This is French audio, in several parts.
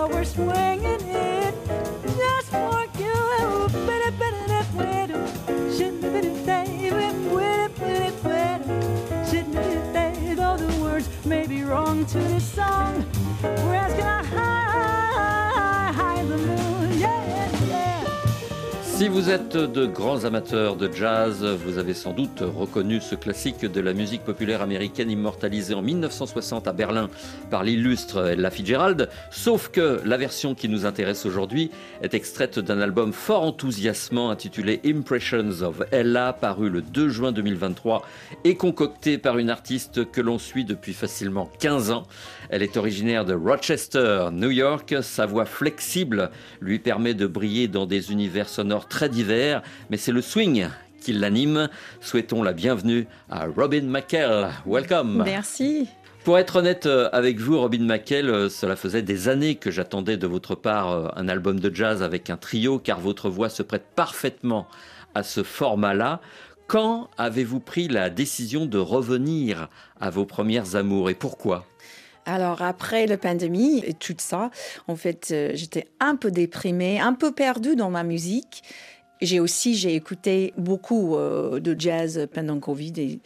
so we're swinging it just for you. Shouldn't have been a day, though the words may be wrong to this song. Si vous êtes de grands amateurs de jazz, vous avez sans doute reconnu ce classique de la musique populaire américaine immortalisé en 1960 à Berlin par l'illustre Ella Fitzgerald, sauf que la version qui nous intéresse aujourd'hui est extraite d'un album fort enthousiasmant intitulé Impressions of Ella, paru le 2 juin 2023 et concocté par une artiste que l'on suit depuis facilement 15 ans. Elle est originaire de Rochester, New York. Sa voix flexible lui permet de briller dans des univers sonores très divers, mais c'est le swing qui l'anime. Souhaitons la bienvenue à Robin McKell. Welcome. Merci. Pour être honnête euh, avec vous, Robin McKell, euh, cela faisait des années que j'attendais de votre part euh, un album de jazz avec un trio, car votre voix se prête parfaitement à ce format-là. Quand avez-vous pris la décision de revenir à vos premières amours et pourquoi? Alors après la pandémie et tout ça, en fait, euh, j'étais un peu déprimée, un peu perdue dans ma musique. J'ai aussi j'ai écouté beaucoup euh, de jazz pendant Covid et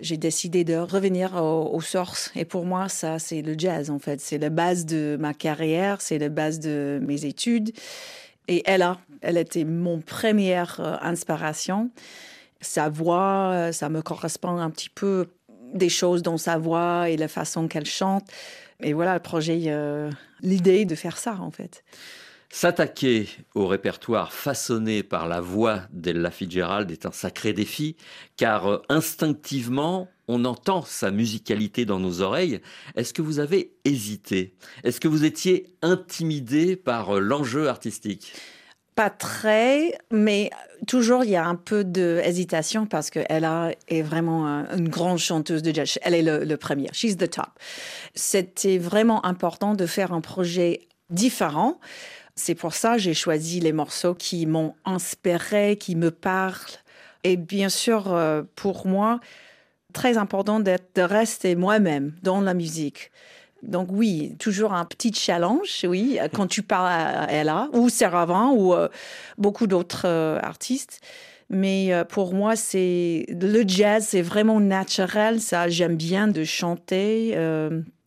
j'ai décidé de revenir au- aux sources. Et pour moi, ça, c'est le jazz, en fait. C'est la base de ma carrière, c'est la base de mes études. Et Ella, elle était mon première euh, inspiration. Sa voix, ça me correspond un petit peu des choses dans sa voix et la façon qu'elle chante. Et voilà le projet, euh, l'idée de faire ça, en fait. S'attaquer au répertoire façonné par la voix d'Ella Fitzgerald est un sacré défi, car euh, instinctivement, on entend sa musicalité dans nos oreilles. Est-ce que vous avez hésité? Est-ce que vous étiez intimidé par euh, l'enjeu artistique? Pas très, mais toujours il y a un peu d'hésitation parce qu'elle est vraiment un- une grande chanteuse de jazz. Elle est le, le premier. She's the top. C'était vraiment important de faire un projet différent. C'est pour ça que j'ai choisi les morceaux qui m'ont inspiré, qui me parlent. Et bien sûr, euh, pour moi, très important de rester moi-même dans la musique. Donc oui, toujours un petit challenge, oui, quand tu parles à Ella ou Sarah Vaughan ou euh, beaucoup d'autres euh, artistes. Mais euh, pour moi, c'est le jazz, c'est vraiment naturel. Ça, j'aime bien de chanter.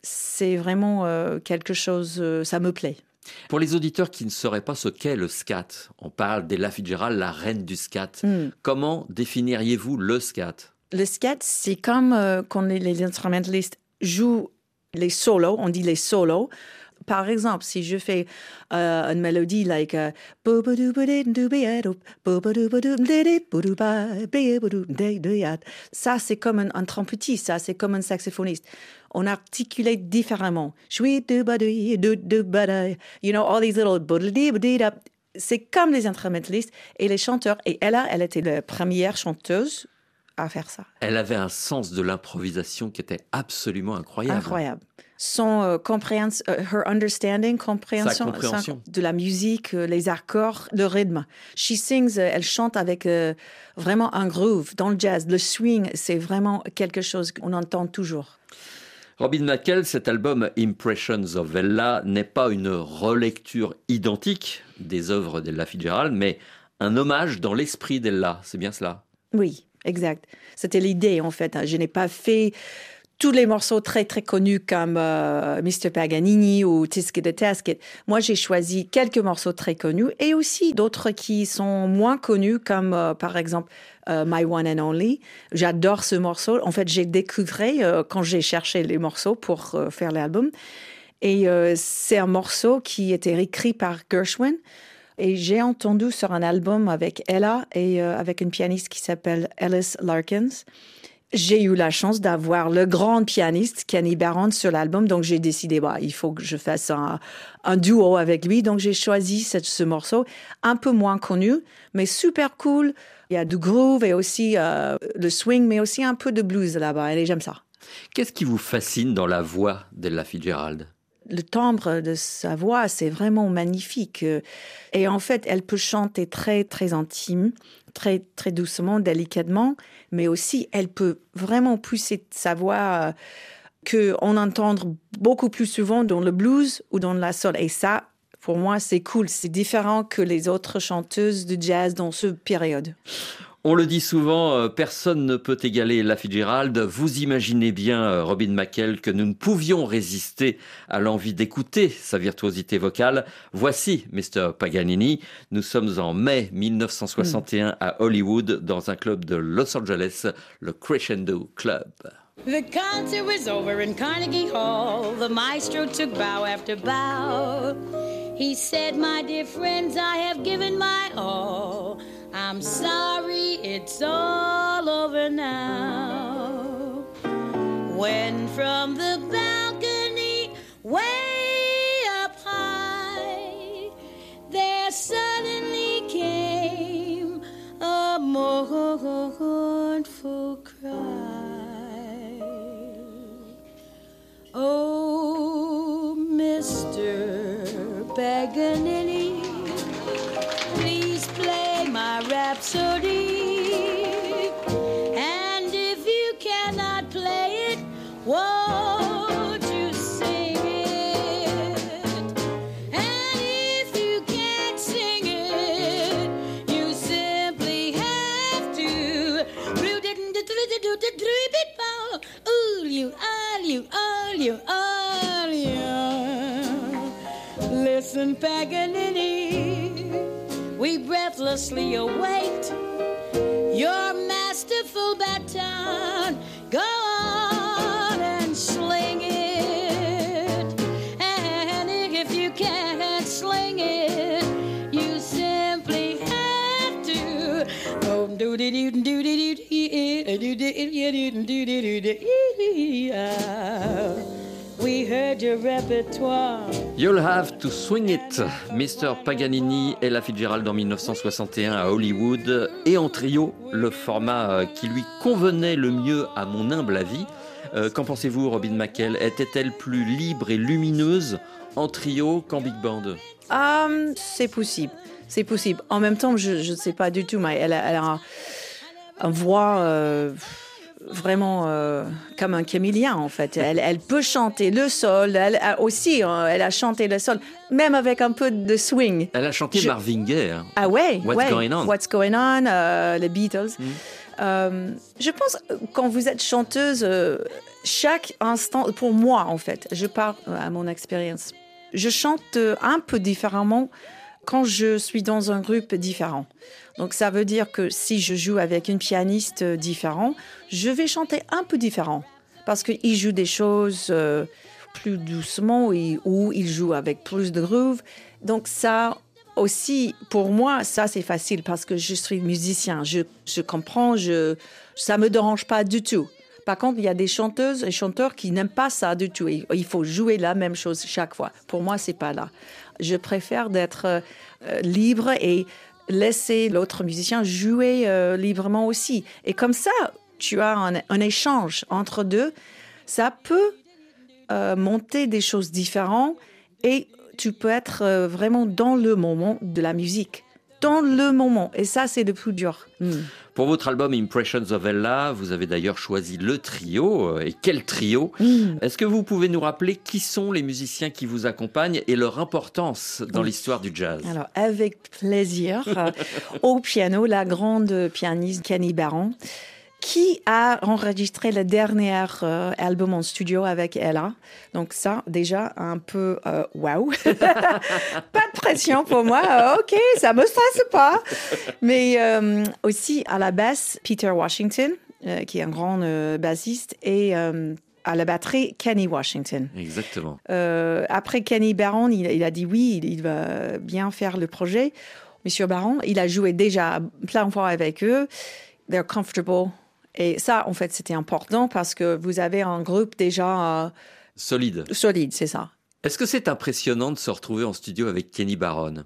c'est vraiment quelque chose, ça me plaît. Pour les auditeurs qui ne sauraient pas ce qu'est le scat, on parle d'Ella Fitzgerald, la reine du scat. Hmm. Comment définiriez-vous le scat? Le scat, c'est comme quand les, les instrumentalistes jouent les solos, on dit les solos, Par exemple, si je fais euh, une mélodie like euh, ça c'est comme un, un trompettiste, ça c'est comme un saxophoniste. On articule différemment. You know, all these little c'est comme les instrumentalistes et les chanteurs. Et Ella, elle était la première chanteuse à faire ça. Elle avait un sens de l'improvisation qui était absolument incroyable. Incroyable. Son euh, compréhension, euh, her understanding, compréhension, Sa compréhension. de la musique, euh, les accords, le rythme. She sings, euh, elle chante avec vraiment un groove. Dans le jazz, le swing, c'est vraiment quelque chose qu'on entend toujours. Robin McKell, cet album Impressions of Ella n'est pas une relecture identique des œuvres d'Ella Fitzgerald, mais un hommage dans l'esprit d'Ella. C'est bien cela? Oui, exact. C'était l'idée en fait. Je n'ai pas fait tous les morceaux très très connus comme euh, Mr. Paganini ou Tisket the Tasket. Moi, j'ai choisi quelques morceaux très connus et aussi d'autres qui sont moins connus comme euh, par exemple euh, My One and Only. J'adore ce morceau. En fait, j'ai découvert euh, quand j'ai cherché les morceaux pour faire l'album. Et c'est un morceau qui était écrit par Gershwin. Et j'ai entendu sur un album avec Ella et euh, avec une pianiste qui s'appelle Alice Larkins. J'ai eu la chance d'avoir le grand pianiste Kenny Barron sur l'album, donc j'ai décidé, bah, il faut que je fasse un, duo avec lui. Donc j'ai choisi ce, ce morceau, un peu moins connu, mais super cool. Il y a du groove et aussi euh, le swing, mais aussi un peu de blues là-bas. Et j'aime ça. Qu'est-ce qui vous fascine dans la voix d'Ella Fitzgerald? Le timbre de sa voix, c'est vraiment magnifique. Et en fait, elle peut chanter très, très intime, très, très doucement, délicatement, mais aussi, elle peut vraiment pousser sa voix euh, qu'on entend beaucoup plus souvent dans le blues ou dans la soul. Et ça, pour moi, c'est cool. C'est différent que les autres chanteuses de jazz dans cette période. On le dit souvent, euh, personne ne peut égaler Ella Fitzgerald. Vous imaginez bien, euh, Robin McKell, que nous ne pouvions résister à l'envie d'écouter sa virtuosité vocale. Voici Mr. Paganini. Nous sommes en mai 1961 à Hollywood, dans un club de Los Angeles, le Crescendo Club. The concert was over in Carnegie Hall. The maestro took bow after bow. He said, My dear friends, I have given my all. I'm sorry it's all over now. When from the balcony, way up high, there suddenly came a mournful cry. Oh, Mr. Paganini, rhapsody. And if you cannot play it, won't you sing it? And if you can't sing it, you simply have to. Ooh, you, all you, all you, all you. Listen, Paganini, we await your masterful baton. Go on and sling it. And if you can't sling it, you simply have to. Oh, do do do do do do We heard your repertoire. You'll have to swing it. Mr. Paganini, Ella Fitzgerald en 1961 à Hollywood et en trio, le format euh, qui lui convenait le mieux à mon humble avis. Euh, Qu'en pensez-vous, Robin McKell Était-elle plus libre et lumineuse en trio qu'en big band? Hum, c'est possible. C'est possible. En même temps, je ne sais pas du tout, mais elle a, elle un voix euh, vraiment euh, comme un camélien, en fait. Elle, elle peut chanter le sol. Elle a aussi, euh, elle a chanté le sol, même avec un peu de swing. Elle a chanté Je- Marvin Gaye. hein. Ah ouais, What's ouais. Going On. What's Going On, euh, les Beatles. Euh, je pense quand vous êtes chanteuse, chaque instant, pour moi en fait, je parle à mon expérience, je chante un peu différemment quand je suis dans un groupe différent. Donc ça veut dire que si je joue avec une pianiste euh, différent, je vais chanter un peu différent parce qu'il joue des choses euh, plus doucement où il joue avec plus de groove. Donc ça aussi, pour moi, ça c'est facile parce que je suis musicien. Je, comprends, ça me dérange pas du tout. Par contre, il y a des chanteuses et chanteurs qui n'aiment pas ça du tout. Il faut jouer la même chose chaque fois. Pour moi, c'est pas là. Je préfère d'être euh, libre et laisser l'autre musicien jouer euh, librement aussi. Et comme ça, tu as un, échange entre deux. Ça peut euh, monter des choses différentes et tu peux être euh, vraiment dans le moment de la musique. Dans le moment. Et ça, c'est le plus dur. Mm. Pour votre album Impressions of Ella, vous avez d'ailleurs choisi le trio. euh, Et quel trio Mm. Est-ce que vous pouvez nous rappeler qui sont les musiciens qui vous accompagnent et leur importance dans Oui. l'histoire du jazz? Alors, avec plaisir. Au piano, la grande pianiste Kenny Barron, qui a enregistré le dernier euh, album en studio avec Ella? Donc ça, déjà, un peu waouh. pas de pression pour moi. Euh, OK, ça me stresse pas. Mais euh, aussi à la basse, Peter Washington, euh, qui est un grand bassiste, et à la batterie, Kenny Washington. Exactement. Après Kenny Barron, il, il a dit oui, il, il va bien faire le projet. Monsieur Barron, il a joué déjà plein de fois avec eux. They're comfortable. Et ça, en fait, c'était important parce que vous avez un groupe déjà euh, Solide. solide, c'est ça. Est-ce que c'est impressionnant de se retrouver en studio avec Kenny Barron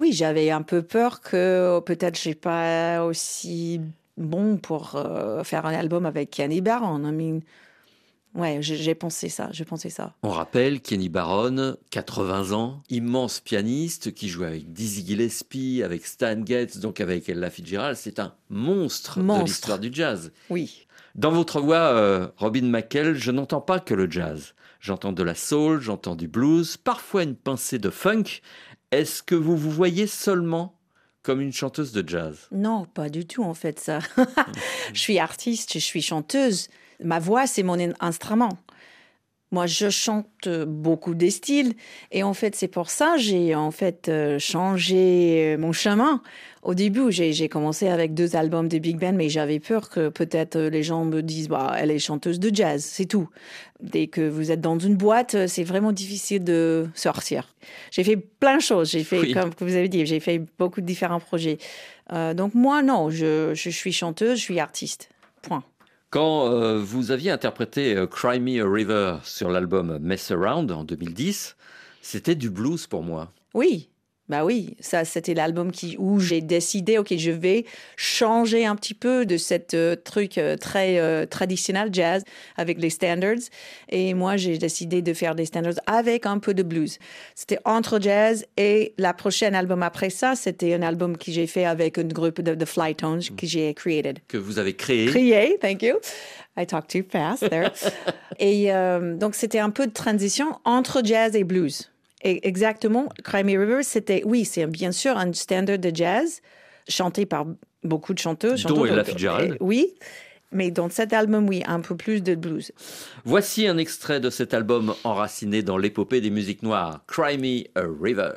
Oui, j'avais un peu peur que peut-être je suis pas aussi bon pour euh, faire un album avec Kenny Barron. I mean, ouais, j'ai pensé ça, j'ai pensé ça. On rappelle Kenny Barron, 80 ans, immense pianiste qui joue avec Dizzy Gillespie, avec Stan Getz, donc avec Ella Fitzgerald. C'est un monstre, de l'histoire du jazz. Oui. Dans votre voix, euh, Robin McKell, je n'entends pas que le jazz. J'entends de la soul, j'entends du blues, parfois une pincée de funk. Est-ce que vous vous voyez seulement? Comme une chanteuse de jazz Non, pas du tout en fait ça. je suis artiste, je suis chanteuse. Ma voix, c'est mon in- instrument. Moi, je chante beaucoup des styles et en fait, c'est pour ça que j'ai en fait euh, changé mon chemin. Au début, j'ai commencé avec deux albums de big band, mais j'avais peur que peut-être euh, les gens me disent bah elle est chanteuse de jazz, c'est tout. Dès que vous êtes dans une boîte, euh, c'est vraiment difficile de sortir. J'ai fait plein de choses. J'ai fait, Oui. comme vous avez dit, j'ai fait beaucoup de différents projets. Euh, donc moi, non, je, je suis chanteuse, je suis artiste. Point. Quand euh, vous aviez interprété euh, Cry Me a River sur l'album Mess Around en 2010, c'était du blues pour moi. Oui, bah oui, ça c'était l'album qui où j'ai décidé ok je vais changer un petit peu de cette euh, truc euh, très euh, traditionnel jazz avec les standards et moi j'ai décidé de faire des standards avec un peu de blues. C'était entre jazz et la prochaine album après ça c'était un album que j'ai fait avec un groupe de, de Flytones que j'ai created. Que vous avez créé. Crier, thank you. I talk too fast there. et donc, c'était un peu de transition entre jazz et blues. Et exactement, Cry Me a River, c'était, oui, c'est bien sûr un standard de jazz chanté par beaucoup de chanteuses. Dont chanteurs. Ella Fitzgerald. Euh, Oui, mais dans cet album, oui, un peu plus de blues. Voici un extrait de cet album enraciné dans l'épopée des musiques noires, Cry Me a River.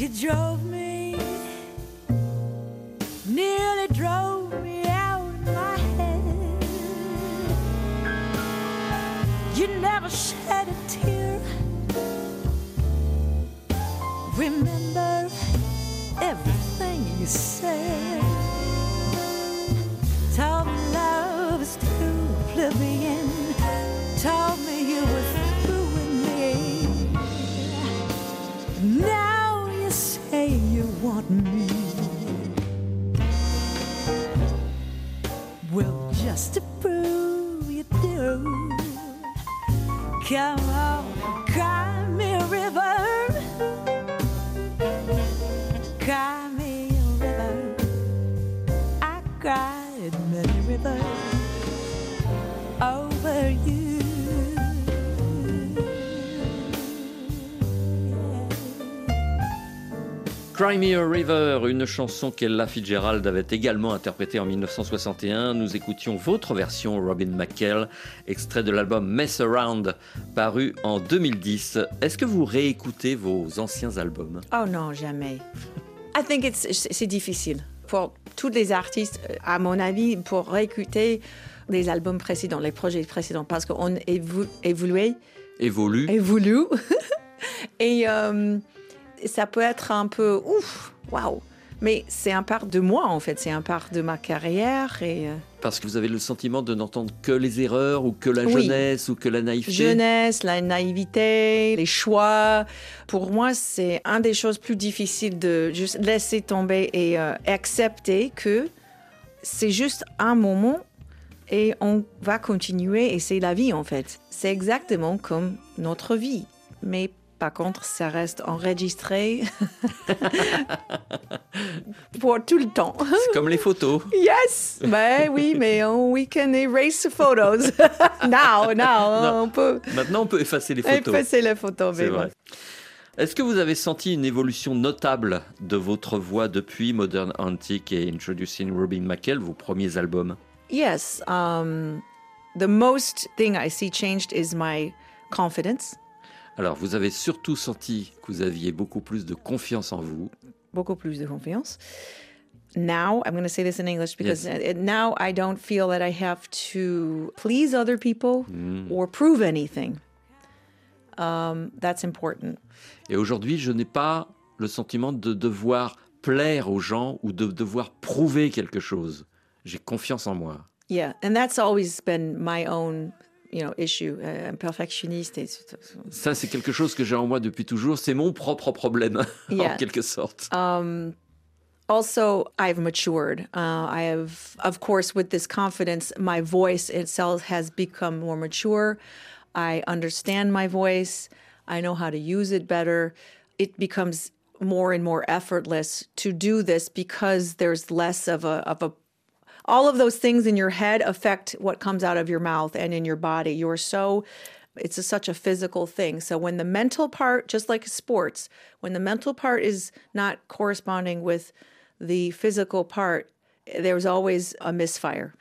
You drove me, nearly drove me out of my head. You never shed a tear. Remember everything you said. Told me love is too oblivion. Come on, cry me a river. Cry me a river. I cried many rivers over you. Cry Me a River, une chanson qu'Ella Fitzgerald avait également interprétée en 1961. Nous écoutions votre version, Robin McKell, extrait de l'album Mess Around, paru en 2010. Est-ce que vous réécoutez vos anciens albums? Oh non, jamais. I think it's, c'est difficile. Pour tous les artistes, à mon avis, pour réécouter les albums précédents, les projets précédents, parce qu'on évo évolué, Évolue évolue. Et euh, ça peut être un peu ouf, waouh. Mais c'est un part de moi, en fait. C'est un part de ma carrière. Et euh, Parce que vous avez le sentiment de n'entendre que les erreurs ou que la Oui. jeunesse ou que la naïveté? Jeunesse, la naïveté, les choix. Pour moi, c'est un des choses plus difficiles de juste laisser tomber et euh, accepter que c'est juste un moment et on va continuer et c'est la vie en fait. C'est exactement comme notre vie. Mais par contre, ça reste enregistré pour tout le temps. C'est comme les photos. Yes! Ben oui, mais on, we can erase the photos. now, now, Non. on peut Maintenant, on peut effacer les photos. effacer les photos. Mais vrai. bon. Est-ce que vous avez senti une évolution notable de votre voix depuis Modern Antique et Introducing Robin McKell, vos premiers albums? Yes, um, the most thing I see changed is my confidence. Alors, vous avez surtout senti que vous aviez beaucoup plus de confiance en vous. beaucoup plus de confiance. Now, I'm going to say this in English because Yes. uh, now I don't feel that I have to please other people Mm. or prove anything. Um, that's important. Et aujourd'hui, je n'ai pas le sentiment de devoir plaire aux gens ou de devoir prouver quelque chose. J'ai confiance en moi. Yeah, and that's always been my own, you know, issue. I'm perfectionniste. et- Ça, c'est quelque chose que j'ai en moi depuis toujours. C'est mon propre problème, en quelque sorte. Um, also, I've matured. Uh, I have, of course, with this confidence, my voice itself has become more mature. I understand my voice. I know how to use it better. It becomes more and more effortless to do this because there's less of a of a all of those things in your head affect what comes out of your mouth and in your body. You're so, it's a, such a physical thing. So when the mental part, just like sports, when the mental part is not corresponding with the physical part, there's always a misfire.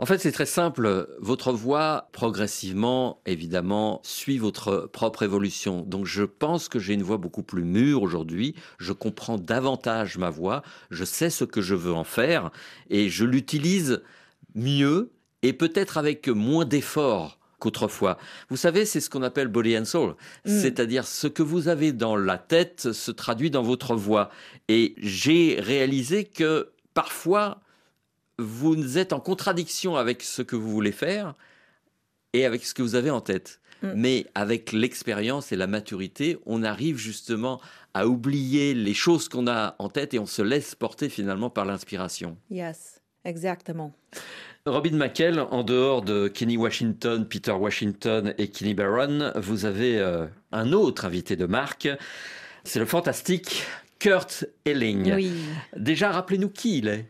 En fait, c'est très simple. Votre voix, progressivement, évidemment, suit votre propre évolution. Donc, je pense que j'ai une voix beaucoup plus mûre aujourd'hui. Je comprends davantage ma voix. Je sais ce que je veux en faire. Et je l'utilise mieux et peut-être avec moins d'efforts qu'autrefois. Vous savez, c'est ce qu'on appelle body and soul. C'est-à-dire ce que vous avez dans la tête se traduit dans votre voix. Et j'ai réalisé que parfois, vous êtes en contradiction avec ce que vous voulez faire et avec ce que vous avez en tête. Mm. Mais avec l'expérience et la maturité, on arrive justement à oublier les choses qu'on a en tête et on se laisse porter finalement par l'inspiration. Yes, exactement. Robin McKell, en dehors de Kenny Washington, Peter Washington et Kenny Barron, vous avez euh, un autre invité de marque. C'est le fantastique Kurt Elling. Oui. Déjà, rappelez-nous qui il est.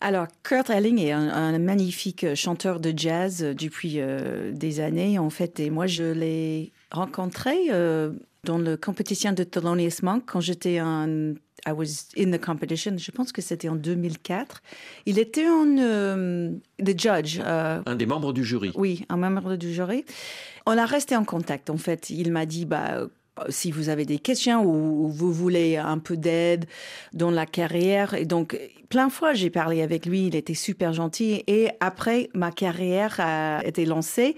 Alors, Kurt Elling est un, un magnifique chanteur de jazz euh, depuis euh, des années, en fait. Et moi, je l'ai rencontré euh, dans la compétition de Thelonious Monk quand j'étais en. I was in the competition. Je pense que c'était en 2004. Il était en euh, the judge. Un des membres du jury. oui, un membre du jury. On a resté en contact, en fait. Il m'a dit, bah, si vous avez des questions ou, ou vous voulez un peu d'aide dans la carrière. Et donc, plein de fois, j'ai parlé avec lui. Il était super gentil. Et après, ma carrière a été lancée.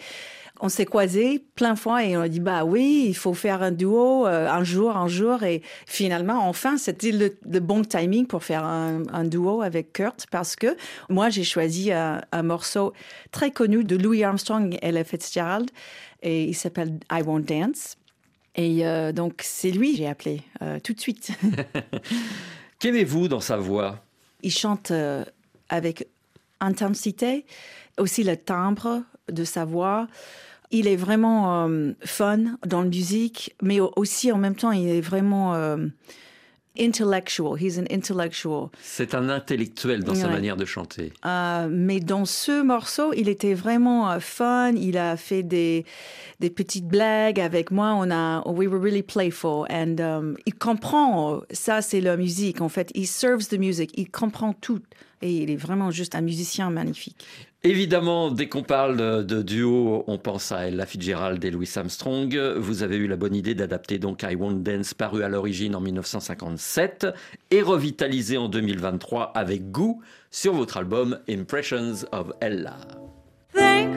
On s'est croisés plein de fois et on a dit bah oui, il faut faire un duo euh, un jour, un jour et finalement enfin c'était le, le bon timing pour faire un, un duo avec Kurt parce que moi j'ai choisi un, un morceau très connu de Louis Armstrong et Ella Fitzgerald et il s'appelle I Won't Dance et euh, donc c'est lui que j'ai appelé euh, tout de suite. Qu'aimez-vous dans sa voix? Il chante euh, avec intensité, aussi le timbre de sa voix. Il est vraiment fun dans la musique, mais au- aussi en même temps, il est vraiment intellectual. He's an intellectual. C'est un intellectuel dans sa manière de chanter. Euh, mais dans ce morceau, il était vraiment euh, fun. Il a fait des, des petites blagues avec moi. On a, we were really playful. And um, il comprend, ça c'est la musique. En fait, he serves the music. Il comprend tout. Et il est vraiment juste un musicien magnifique. Évidemment, dès qu'on parle de, duo, on pense à Ella Fitzgerald et Louis Armstrong. Vous avez eu la bonne idée d'adapter donc I Won't Dance, paru à l'origine en 1957 et revitalisé en 2023 avec goût sur votre album Impressions of Ella.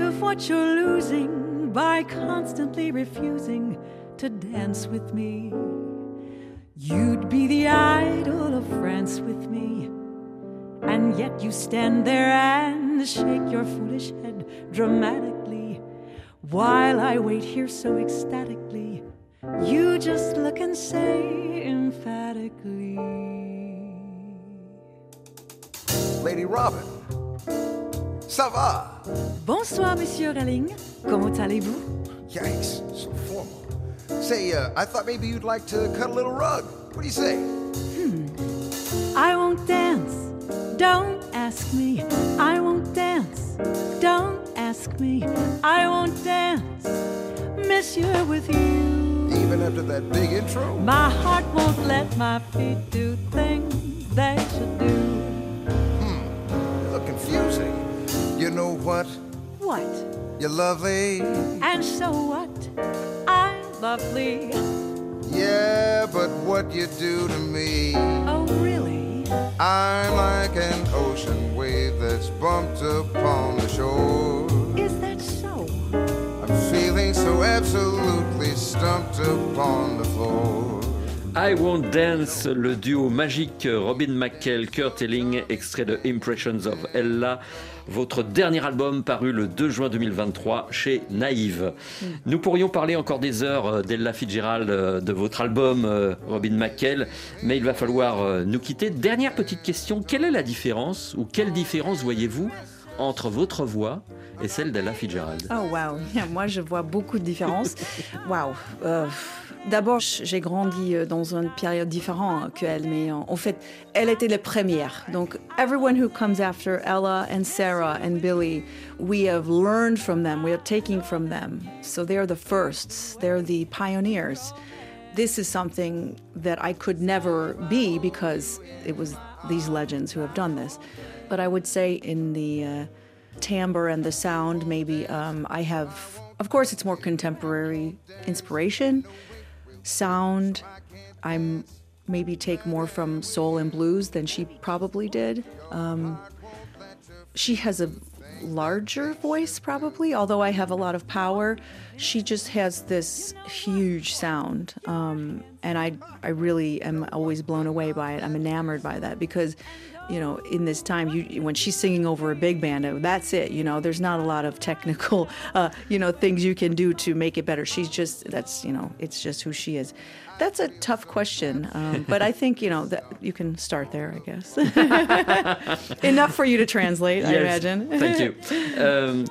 Of what you're losing by constantly refusing to dance with me. You'd be the idol of France with me. And yet you stand there and shake your foolish head dramatically. While I wait here so ecstatically, you just look and say emphatically. Lady Robin. Ça va? Bonsoir, Monsieur Relling. Comment allez-vous? Yikes, so formal. Say, uh, I thought maybe you'd like to cut a little rug. What do you say? Hmm. I won't dance. Don't ask me. I won't dance. Don't ask me. I won't dance. Monsieur, with you. Even after that big intro? My heart won't let my feet do things they should do. Hmm, you look confusing. You know what? What? You're lovely. And so what? I'm lovely. Yeah, but what you do to me. Oh, really? I'm like an ocean wave that's bumped upon the shore. Is that so? I'm feeling so absolutely stumped upon the floor. I Won't Dance, le duo magique Robin McKell, Kurt Elling, extrait de Impressions of Ella, votre dernier album paru le 2 juin 2023 chez Naïve. Nous pourrions parler encore des heures euh, d'Ella Fitzgerald, euh, de votre album euh, Robin McKell, mais il va falloir nous quitter. Dernière petite question, quelle est la différence ou quelle différence voyez-vous entre votre voix et celle d'Ella Fitzgerald Oh wow, moi je vois beaucoup de différences. Wow. Euh, D'abord, j'ai grandi euh, dans une période différente qu'elle, mais en en fait, elle était la première. Donc, everyone who comes after Ella and Sarah and Billy, we have learned from them, we are taking from them. So they're the firsts, they're the pioneers. This is something that I could never be because it was these legends who have done this. But I would say in the uh, timbre and the sound, maybe um, I have, of course, it's more contemporary inspiration. Sound, I'm maybe take more from soul and blues than she probably did. Um, she has a larger voice, probably, although I have a lot of power. She just has this huge sound. Um, and I, I really am always blown away by it. I'm enamored by that because you know, in this time, you when she's singing over a big band, uh, that's it. You know, there's not a lot of technical, uh, you know, things you can do to make it better. She's just that's you know, it's just who she is. That's a tough question, um, but I think you know that you can start there. I guess enough for you to translate. I Yes, imagine. Thank you. Euh,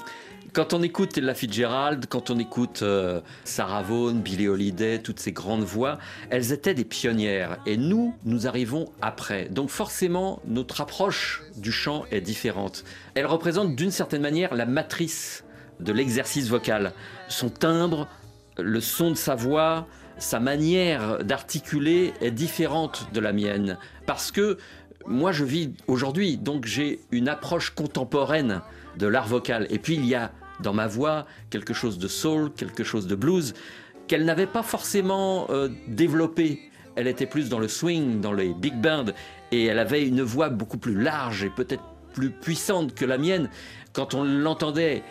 quand on écoute Ella Fitzgerald, quand on écoute euh, Sarah Vaughan, Billie Holiday, toutes ces grandes voix, elles étaient des pionnières. Et nous, nous arrivons après. Donc forcément, notre approche du chant est différente. Elle représente d'une certaine manière la matrice de l'exercice vocal. Son timbre, le son de sa voix, sa manière d'articuler est différente de la mienne. Parce que moi, je vis aujourd'hui, donc j'ai une approche contemporaine de l'art vocal. Et puis, il y a dans ma voix quelque chose de soul, quelque chose de blues, qu'elle n'avait pas forcément euh, développé. Elle était plus dans le swing, dans les big bands, et elle avait une voix beaucoup plus large et peut-être plus puissante que la mienne. Quand on l'entendait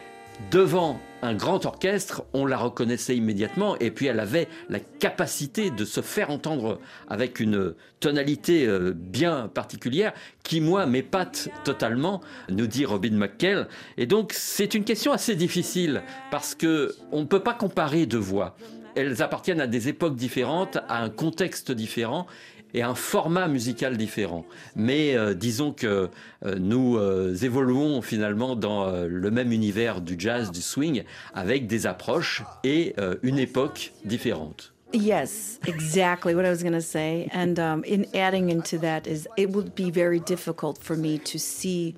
devant un grand orchestre, on la reconnaissait immédiatement et puis elle avait la capacité de se faire entendre avec une tonalité euh, bien particulière qui, moi, m'épate totalement, nous dit Robin McKell. Et donc, c'est une question assez difficile parce que on ne peut pas comparer deux voix. Elles appartiennent à des époques différentes, à un contexte différent et un format musical différent. Mais euh, disons que euh, nous euh, évoluons finalement dans euh, le même univers du jazz, du swing, avec des approches et euh, une époque différente. Yes, exactly what I was going to say. And um, in adding into that is it would be very difficult for me to see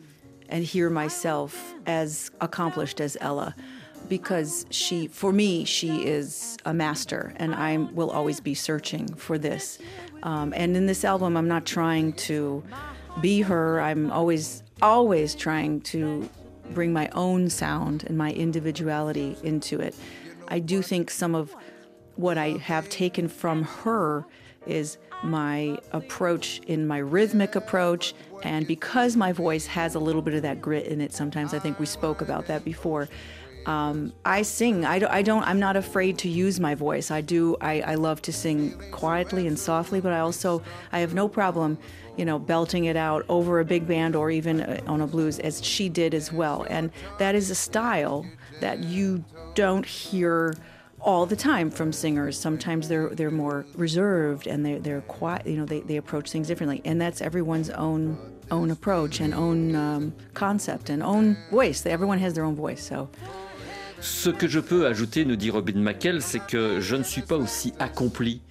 and hear myself as accomplished as Ella because she for me she is a master and I will always be searching for this. Um, and in this album I'm not trying to be her. I'm always always trying to bring my own sound and my individuality into it. I do think some of what I have taken from her is my approach in my rhythmic approach. And because my voice has a little bit of that grit in it, sometimes I think we spoke about that before. Um, I sing. I don't, I don't. I'm not afraid to use my voice. I do. I, I love to sing quietly and softly, but I also I have no problem, you know, belting it out over a big band or even uh, on a blues, as she did as well. And that is a style that you don't hear all the time from singers. Sometimes they're they're more reserved and they're they're quiet. You know, they, they approach things differently, and that's everyone's own own approach and own um, concept and own voice. Everyone has their own voice. So. Ce que je peux ajouter, nous dit Robin McKell, c'est que je ne suis pas aussi accompli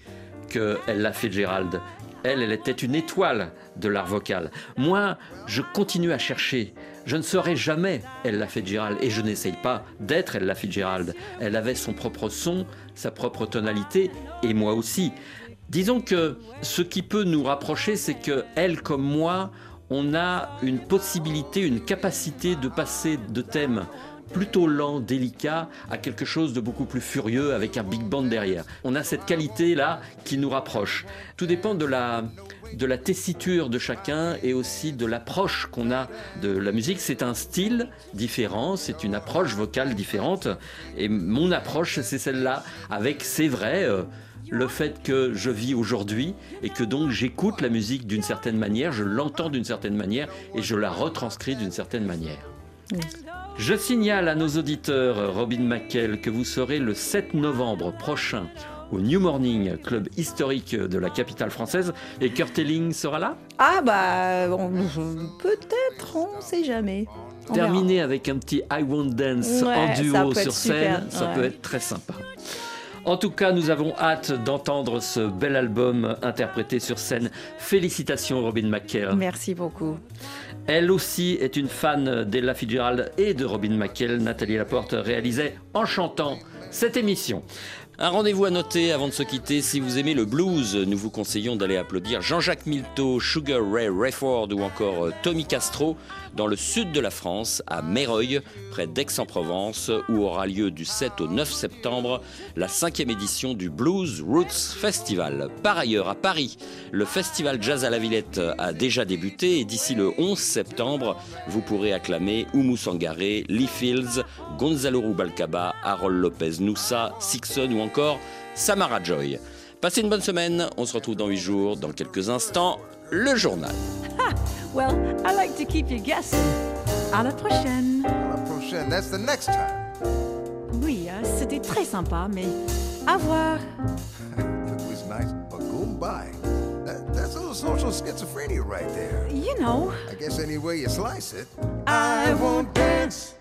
qu'elle l'a fait Gérald. Elle, elle était une étoile de l'art vocal. Moi, je continue à chercher. Je ne serai jamais Elle l'a fait Gérald et je n'essaye pas d'être Elle l'a fait Gérald. Elle avait son propre son, sa propre tonalité et moi aussi. Disons que ce qui peut nous rapprocher, c'est que elle comme moi, on a une possibilité, une capacité de passer de thèmes plutôt lent, délicat, à quelque chose de beaucoup plus furieux avec un big band derrière. On a cette qualité-là qui nous rapproche. Tout dépend de la, tessiture de chacun et aussi de l'approche qu'on a de la musique. C'est un style différent, c'est une approche vocale différente. Et mon approche, c'est celle-là, avec, c'est vrai, euh, le fait que je vis aujourd'hui et que donc j'écoute la musique d'une certaine manière, je l'entends d'une certaine manière et je la retranscris d'une certaine manière. Je signale à nos auditeurs, Robin McKell, que vous serez le 7 novembre prochain au New Morning, club historique de la capitale française. Et Kurt Elling sera là? Ah bah peut-être, on ne sait jamais. On verra. Terminer avec un petit I Won't Dance Ouais, en duo sur scène, super, ça ouais. peut être très sympa. En tout cas, nous avons hâte d'entendre ce bel album interprété sur scène. Félicitations Robin McKell. Merci beaucoup. Elle aussi est une fan d'Ella Fitzgerald et de Robin McKell. Nathalie Laporte réalisait en chantant cette émission. Un rendez-vous à noter avant de se quitter. Si vous aimez le blues, nous vous conseillons d'aller applaudir Jean-Jacques Milteau, Sugar Ray Rayford ou encore euh, Tommy Castro dans le sud de la France, à Méreuil, près d'Aix-en-Provence, où aura lieu du 7 au 9 septembre la cinquième édition du Blues Roots Festival. Par ailleurs, à Paris, le festival Jazz à la Villette a déjà débuté et d'ici le 11 septembre, vous pourrez acclamer Oumou Sangaré, Lee Fields, Gonzalo Rubalcaba, Harold Lopez Noussa, Sixon ou encore Samara Joy. Passez une bonne semaine, on se retrouve dans 8 jours, dans quelques instants, le journal. Well, I like to keep you guessing. À la prochaine. La prochaine, that's the next time. Oui, hein, c'était très sympa, mais à voir. It was nice, but goodbye. That, that's a little social schizophrenia right there. You know. I guess any way you slice it. I won't dance.